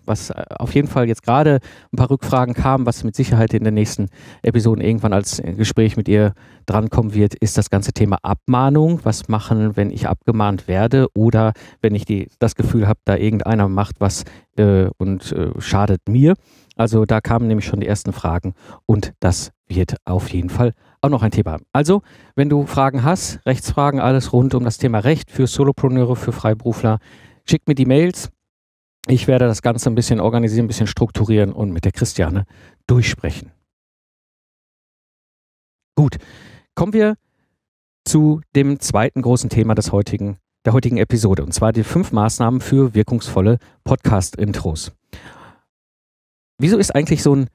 [SPEAKER 4] was auf jeden Fall jetzt gerade ein paar Rückfragen kamen, was mit Sicherheit in den nächsten Episoden irgendwann als Gespräch mit ihr drankommen wird, ist das ganze Thema Abmahnung. Was machen, wenn ich abgemahnt werde oder wenn ich die, das Gefühl habe, da irgendeiner macht was äh, und äh, schadet mir. Also da kamen nämlich schon die ersten Fragen und das wird auf jeden Fall auch noch ein Thema. Also, wenn du Fragen hast, Rechtsfragen, alles rund um das Thema Recht für Solopreneure, für Freiberufler, schick mir die Mails
[SPEAKER 2] Ich werde das Ganze ein bisschen organisieren, ein bisschen strukturieren und mit der Christiane durchsprechen. Gut, kommen wir zu dem zweiten großen Thema des heutigen, der heutigen Episode, und zwar die fünf Maßnahmen für wirkungsvolle Podcast-Intros. Wieso ist eigentlich so ein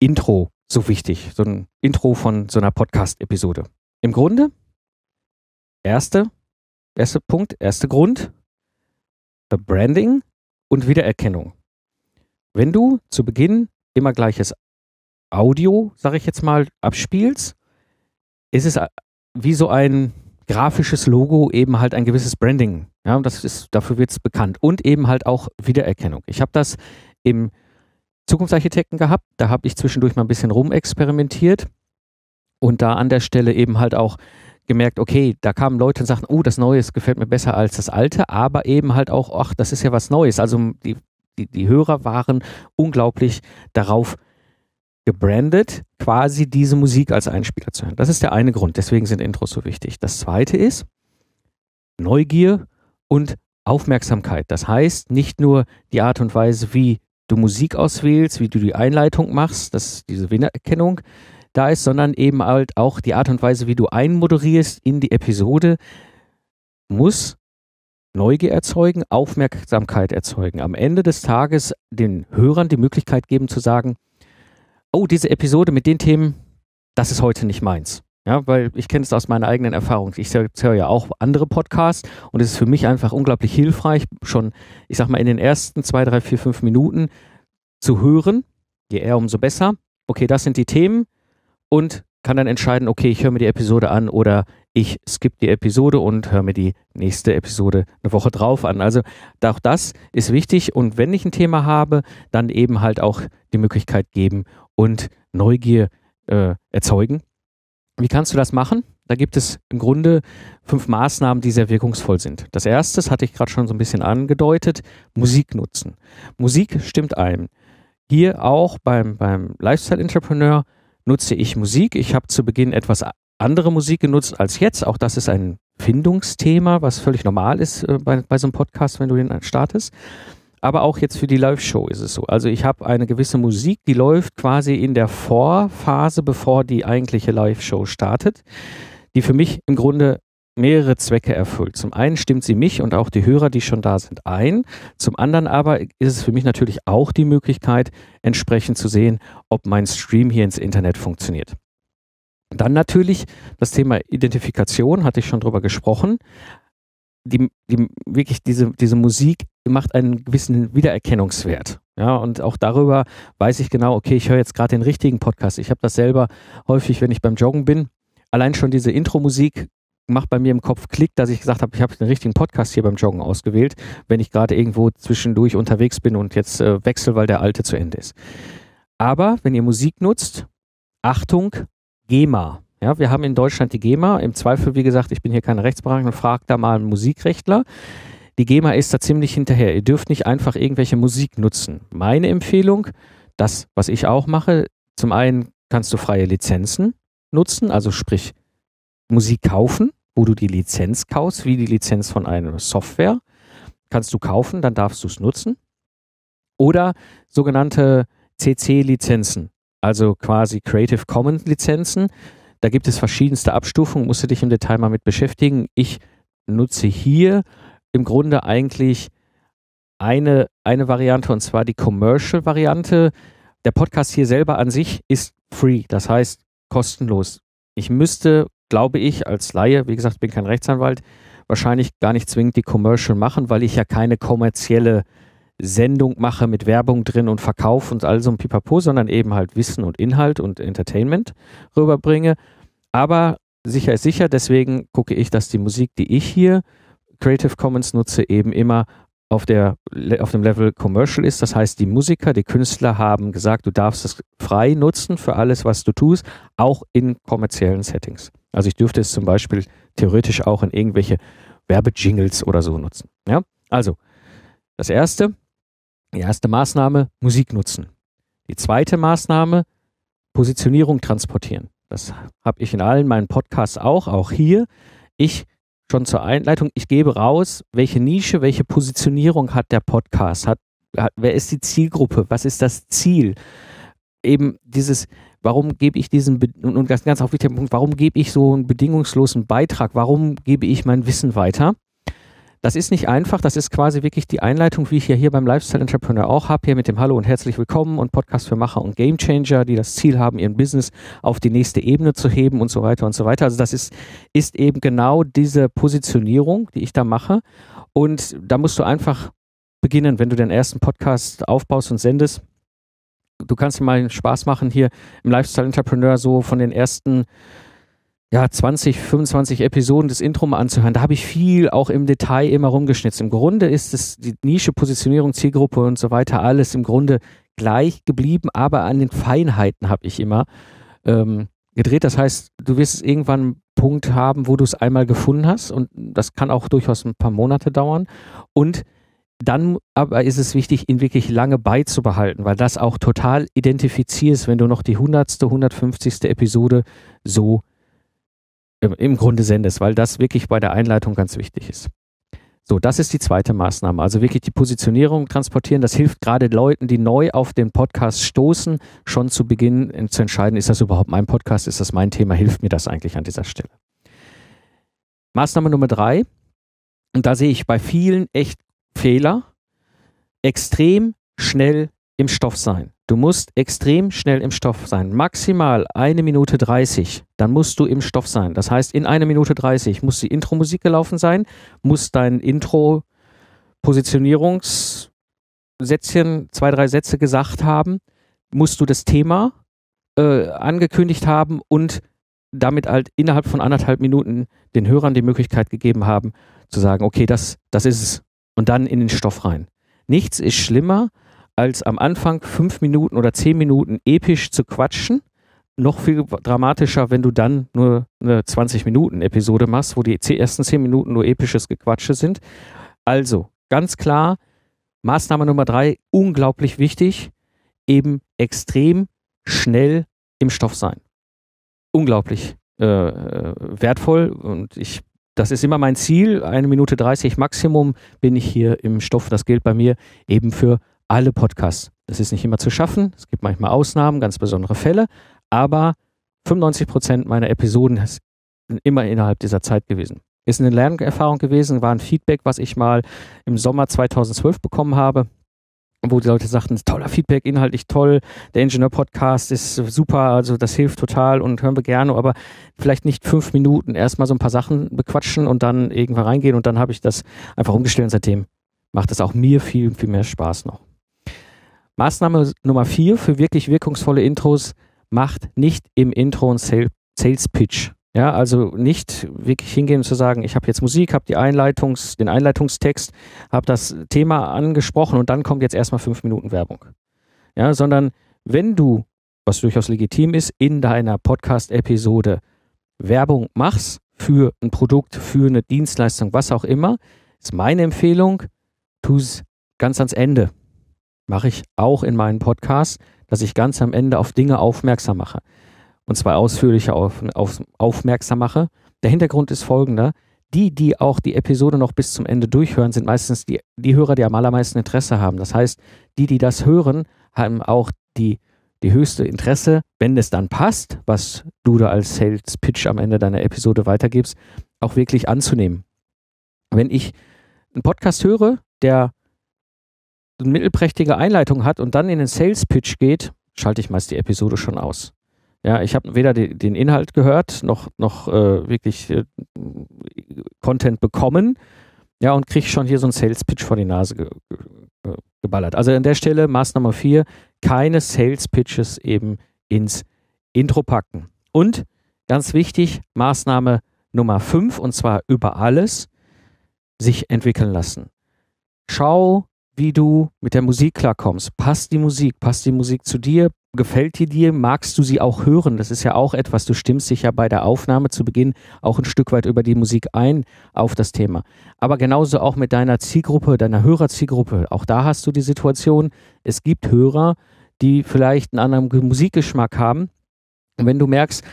[SPEAKER 2] Intro so wichtig, so ein Intro von so einer Podcast-Episode? Im Grunde, erste, erster Punkt, erster Grund, Branding und Wiedererkennung. Wenn du zu Beginn immer gleiches Audio, sage ich jetzt mal, abspielst, ist es wie so ein grafisches Logo eben halt ein gewisses Branding. Ja, das ist, dafür wird es bekannt. Und eben halt auch Wiedererkennung. Ich habe das im Zukunftsarchitekten gehabt. Da habe ich zwischendurch mal ein bisschen rumexperimentiert und da an der Stelle eben halt auch gemerkt, okay, da kamen Leute und sagten, oh, das Neue gefällt mir besser als das Alte, aber eben halt auch, ach, das ist ja was Neues. Also die, die, die Hörer waren unglaublich darauf gebrandet, quasi diese Musik als Einspieler zu hören. Das ist der eine Grund, deswegen sind Intros so wichtig. Das zweite ist Neugier und Aufmerksamkeit. Das heißt, nicht nur die Art und Weise, wie du Musik auswählst, wie du die Einleitung machst, dass diese Wiedererkennung da ist, sondern eben halt auch die Art und Weise, wie du einmoderierst in die Episode, muss Neugier erzeugen, Aufmerksamkeit erzeugen. Am Ende des Tages den Hörern die Möglichkeit geben zu sagen, oh, diese Episode mit den Themen, das ist heute nicht meins. Ja, weil ich kenne es aus meiner eigenen Erfahrung. Ich höre ja auch andere Podcasts und es ist für mich einfach unglaublich hilfreich, schon, ich sag mal, in den ersten zwei, drei, vier, fünf Minuten zu hören, je eher, umso besser. Okay, das sind die Themen und kann dann entscheiden, okay, ich höre mir die Episode an oder ich skippe die Episode und höre mir die nächste Episode eine Woche drauf an. Also auch das ist wichtig und wenn ich ein Thema habe, dann eben halt auch die Möglichkeit geben und Neugier äh, erzeugen wie kannst du das machen? Da gibt es im Grunde fünf Maßnahmen, die sehr wirkungsvoll sind. Das erste, hatte ich gerade schon so ein bisschen angedeutet, Musik nutzen. Musik stimmt ein. Hier auch beim, beim Lifestyle Entrepreneur nutze ich Musik. Ich habe zu Beginn etwas andere Musik genutzt als jetzt. Auch das ist ein Findungsthema, was völlig normal ist äh, bei, bei so einem Podcast, wenn du den startest aber auch jetzt für die Live-Show ist es so. Also ich habe eine gewisse Musik, die läuft quasi in der Vorphase, bevor die eigentliche Live-Show startet, die für mich im Grunde mehrere Zwecke erfüllt. Zum einen stimmt sie mich und auch die Hörer, die schon da sind, ein. Zum anderen aber ist es für mich natürlich auch die Möglichkeit, entsprechend zu sehen, ob mein Stream hier ins Internet funktioniert. Dann natürlich das Thema Identifikation, hatte ich schon drüber gesprochen die, die wirklich diese, diese Musik macht einen gewissen Wiedererkennungswert. Ja, und auch darüber weiß ich genau, okay, ich höre jetzt gerade den richtigen Podcast. Ich habe das selber häufig, wenn ich beim Joggen bin. Allein schon diese Intro-Musik macht bei mir im Kopf Klick, dass ich gesagt habe, ich habe den richtigen Podcast hier beim Joggen ausgewählt, wenn ich gerade irgendwo zwischendurch unterwegs bin und jetzt äh, wechsle, weil der alte zu Ende ist. Aber wenn ihr Musik nutzt, Achtung, GEMA. Ja, wir haben in Deutschland die GEMA. Im Zweifel, wie gesagt, ich bin hier keine Rechtsberatung, fragt da mal einen Musikrechtler. Die GEMA ist da ziemlich hinterher. Ihr dürft nicht einfach irgendwelche Musik nutzen. Meine Empfehlung, das, was ich auch mache, zum einen kannst du freie Lizenzen nutzen, also sprich Musik kaufen, wo du die Lizenz kaufst, wie die Lizenz von einer Software. Kannst du kaufen, dann darfst du es nutzen. Oder sogenannte CC-Lizenzen, also quasi Creative Commons Lizenzen. Da gibt es verschiedenste Abstufungen, musst du dich im Detail mal mit beschäftigen. Ich nutze hier im Grunde eigentlich eine, eine Variante und zwar die Commercial-Variante. Der Podcast hier selber an sich ist free, das heißt kostenlos. Ich müsste, glaube ich, als Laie, wie gesagt, bin kein Rechtsanwalt, wahrscheinlich gar nicht zwingend die Commercial machen, weil ich ja keine kommerzielle Sendung mache mit Werbung drin und Verkauf und all so ein Pipapo, sondern eben halt Wissen und Inhalt und Entertainment rüberbringe. Aber sicher ist sicher, deswegen gucke ich, dass die Musik, die ich hier Creative Commons nutze, eben immer auf, der, auf dem Level Commercial ist. Das heißt, die Musiker, die Künstler haben gesagt, du darfst es frei nutzen für alles, was du tust, auch in kommerziellen Settings. Also ich dürfte es zum Beispiel theoretisch auch in irgendwelche Werbejingles oder so nutzen. Ja? Also, das erste, die erste Maßnahme, Musik nutzen. Die zweite Maßnahme, Positionierung transportieren. Das habe ich in allen meinen Podcasts auch, auch hier. Ich schon zur Einleitung, ich gebe raus, welche Nische, welche Positionierung hat der Podcast, hat wer ist die Zielgruppe, was ist das Ziel? Eben dieses, warum gebe ich diesen, und ganz, ganz auch wichtiger Punkt, warum gebe ich so einen bedingungslosen Beitrag, warum gebe ich mein Wissen weiter? Das ist nicht einfach, das ist quasi wirklich die Einleitung, wie ich ja hier beim Lifestyle Entrepreneur auch habe, hier mit dem Hallo und herzlich willkommen und Podcast für Macher und Gamechanger, die das Ziel haben, ihren Business auf die nächste Ebene zu heben und so weiter und so weiter. Also das ist, ist eben genau diese Positionierung, die ich da mache. Und da musst du einfach beginnen, wenn du den ersten Podcast aufbaust und sendest. Du kannst dir mal Spaß machen, hier im Lifestyle Entrepreneur so von den ersten ja, 20, 25 Episoden des Intro mal anzuhören. Da habe ich viel auch im Detail immer rumgeschnitzt. Im Grunde ist es die Nische, Positionierung, Zielgruppe und so weiter alles im Grunde gleich geblieben, aber an den Feinheiten habe ich immer ähm, gedreht. Das heißt, du wirst irgendwann einen Punkt haben, wo du es einmal gefunden hast und das kann auch durchaus ein paar Monate dauern. Und dann aber ist es wichtig, ihn wirklich lange beizubehalten, weil das auch total identifizierst, wenn du noch die 100., 150. Episode so im Grunde sendest, weil das wirklich bei der Einleitung ganz wichtig ist. So, das ist die zweite Maßnahme. Also wirklich die Positionierung transportieren. Das hilft gerade Leuten, die neu auf den Podcast stoßen, schon zu Beginn zu entscheiden, ist das überhaupt mein Podcast, ist das mein Thema, hilft mir das eigentlich an dieser Stelle. Maßnahme Nummer drei, und da sehe ich bei vielen echt Fehler, extrem schnell im Stoff sein. Du musst extrem schnell im Stoff sein. Maximal eine Minute 30. Dann musst du im Stoff sein. Das heißt, in einer Minute 30 muss die Intro-Musik gelaufen sein, muss dein Intro Positionierungssätzchen, zwei, drei Sätze gesagt haben, musst du das Thema äh, angekündigt haben und damit halt innerhalb von anderthalb Minuten den Hörern die Möglichkeit gegeben haben, zu sagen, okay, das, das ist es. Und dann in den Stoff rein. Nichts ist schlimmer, als am Anfang fünf Minuten oder zehn Minuten episch zu quatschen. Noch viel dramatischer, wenn du dann nur eine 20-Minuten-Episode machst, wo die ersten zehn Minuten nur episches Gequatsche sind. Also, ganz klar, Maßnahme Nummer drei, unglaublich wichtig, eben extrem schnell im Stoff sein. Unglaublich äh, äh wertvoll und ich das ist immer mein Ziel. Eine Minute 30 Maximum bin ich hier im Stoff. Das gilt bei mir eben für alle Podcasts. Das ist nicht immer zu schaffen. Es gibt manchmal Ausnahmen, ganz besondere Fälle. Aber 95 Prozent meiner Episoden sind immer innerhalb dieser Zeit gewesen. Ist eine Lernerfahrung gewesen, war ein Feedback, was ich mal im Sommer 2012 bekommen habe, wo die Leute sagten, toller Feedback, inhaltlich toll, der Ingenieur-Podcast ist super, also das hilft total und hören wir gerne, aber vielleicht nicht fünf Minuten erstmal so ein paar Sachen bequatschen und dann irgendwann reingehen und dann habe ich das einfach umgestellt und seitdem macht es auch mir viel, viel mehr Spaß noch. Maßnahme Nummer vier für wirklich wirkungsvolle Intros, macht nicht im Intro einen Sales Pitch. Ja, also nicht wirklich hingehen zu sagen, ich habe jetzt Musik, habe die Einleitungs, den Einleitungstext, habe das Thema angesprochen und dann kommt jetzt erstmal fünf Minuten Werbung. Ja, sondern wenn du, was durchaus legitim ist, in deiner Podcast-Episode Werbung machst für ein Produkt, für eine Dienstleistung, was auch immer, ist meine Empfehlung, tu es ganz ans Ende mache ich auch in meinen Podcasts, dass ich ganz am Ende auf Dinge aufmerksam mache. Und zwar ausführlicher auf, auf, aufmerksam mache. Der Hintergrund ist folgender. Die, die auch die Episode noch bis zum Ende durchhören, sind meistens die, die Hörer, die am allermeisten Interesse haben. Das heißt, die, die das hören, haben auch die, die höchste Interesse, wenn es dann passt, was du da als Sales Pitch am Ende deiner Episode weitergibst, auch wirklich anzunehmen. Wenn ich einen Podcast höre, der eine mittelprächtige Einleitung hat und dann in den Sales Pitch geht, schalte ich meist die Episode schon aus. Ja, ich habe weder die, den Inhalt gehört, noch, noch äh, wirklich äh, Content bekommen. Ja, und kriege schon hier so einen Sales Pitch vor die Nase ge ge geballert. Also an der Stelle Maßnahme 4, keine Sales Pitches eben ins Intro packen. Und ganz wichtig, Maßnahme Nummer 5, und zwar über alles, sich entwickeln lassen. Schau, wie du mit der Musik klarkommst. Passt die Musik? Passt die Musik zu dir? Gefällt die dir? Magst du sie auch hören? Das ist ja auch etwas. Du stimmst dich ja bei der Aufnahme zu Beginn auch ein Stück weit über die Musik ein auf das Thema. Aber genauso auch mit deiner Zielgruppe, deiner Hörerzielgruppe. Auch da hast du die Situation, es gibt Hörer, die vielleicht einen anderen Musikgeschmack haben. Und wenn du merkst,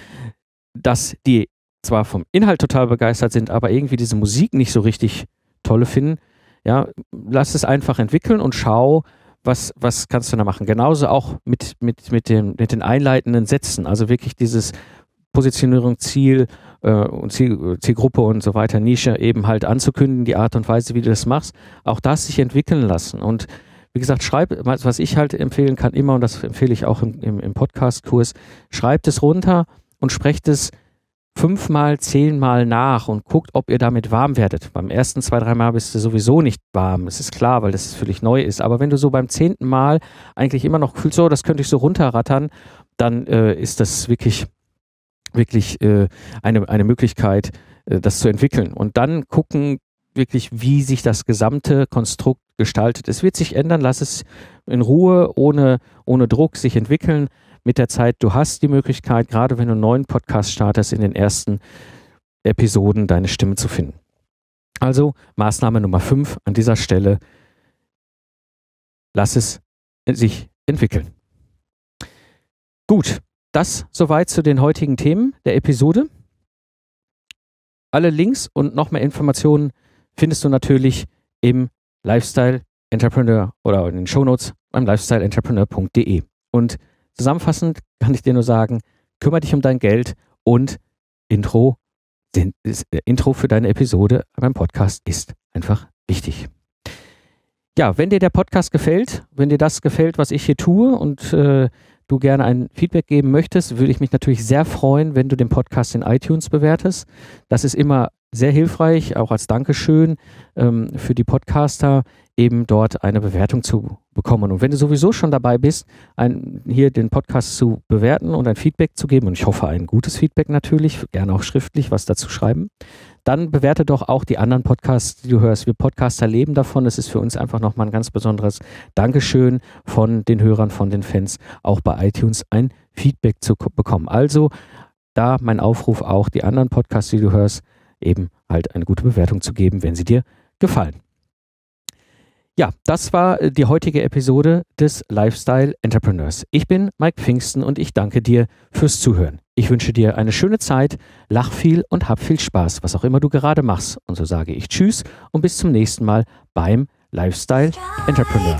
[SPEAKER 2] dass die zwar vom Inhalt total begeistert sind, aber irgendwie diese Musik nicht so richtig tolle finden, ja, lass es einfach entwickeln und schau, was, was kannst du da machen? Genauso auch mit, mit, mit, dem, mit den einleitenden Sätzen, also wirklich dieses Positionierung, Ziel äh, und Ziel, Zielgruppe und so weiter, Nische eben halt anzukündigen, die Art und Weise, wie du das machst, auch das sich entwickeln lassen. Und wie gesagt, schreib, was ich halt empfehlen kann immer, und das empfehle ich auch im, im, im Podcast-Kurs, schreibt es runter und sprecht es fünfmal, zehnmal nach und guckt, ob ihr damit warm werdet. Beim ersten zwei, dreimal bist du sowieso nicht warm. Das ist klar, weil das völlig neu ist. Aber wenn du so beim zehnten Mal eigentlich immer noch fühlst, so, das könnte ich so runterrattern, dann äh, ist das wirklich, wirklich äh, eine, eine Möglichkeit, äh, das zu entwickeln. Und dann gucken wirklich, wie sich das gesamte Konstrukt gestaltet. Es wird sich ändern, lass es in Ruhe, ohne, ohne Druck sich entwickeln mit der Zeit. Du hast die Möglichkeit, gerade wenn du einen neuen Podcast startest, in den ersten Episoden deine Stimme zu finden. Also Maßnahme Nummer 5 an dieser Stelle. Lass es sich entwickeln. Gut, das soweit zu den heutigen Themen der Episode. Alle Links und noch mehr Informationen findest du natürlich im Lifestyle Entrepreneur oder in den Shownotes beim lifestyleentrepreneur.de. Und Zusammenfassend kann ich dir nur sagen, kümmere dich um dein Geld und Intro, den, das äh, Intro für deine Episode beim Podcast ist einfach wichtig. Ja, wenn dir der Podcast gefällt, wenn dir das gefällt, was ich hier tue und äh, du gerne ein Feedback geben möchtest, würde ich mich natürlich sehr freuen, wenn du den Podcast in iTunes bewertest. Das ist immer sehr hilfreich, auch als Dankeschön ähm, für die Podcaster, eben dort eine Bewertung zu bekommen. Und wenn du sowieso schon dabei bist, ein, hier den Podcast zu bewerten und ein Feedback zu geben, und ich hoffe ein gutes Feedback natürlich, gerne auch schriftlich was dazu schreiben, dann bewerte doch auch die anderen Podcasts, die du hörst. Wir Podcaster leben davon. Es ist für uns einfach nochmal ein ganz besonderes Dankeschön von den Hörern, von den Fans, auch bei iTunes ein Feedback zu bekommen. Also da mein Aufruf auch, die anderen Podcasts, die du hörst, eben halt eine gute Bewertung zu geben, wenn sie dir gefallen. Ja, das war äh, die heutige Episode des Lifestyle Entrepreneurs. Ich bin Mike Pfingsten und ich danke dir fürs Zuhören. Ich wünsche dir eine schöne Zeit, lach viel und hab viel Spaß, was auch immer du gerade machst. Und so sage ich Tschüss und bis zum nächsten Mal beim Lifestyle Entrepreneur.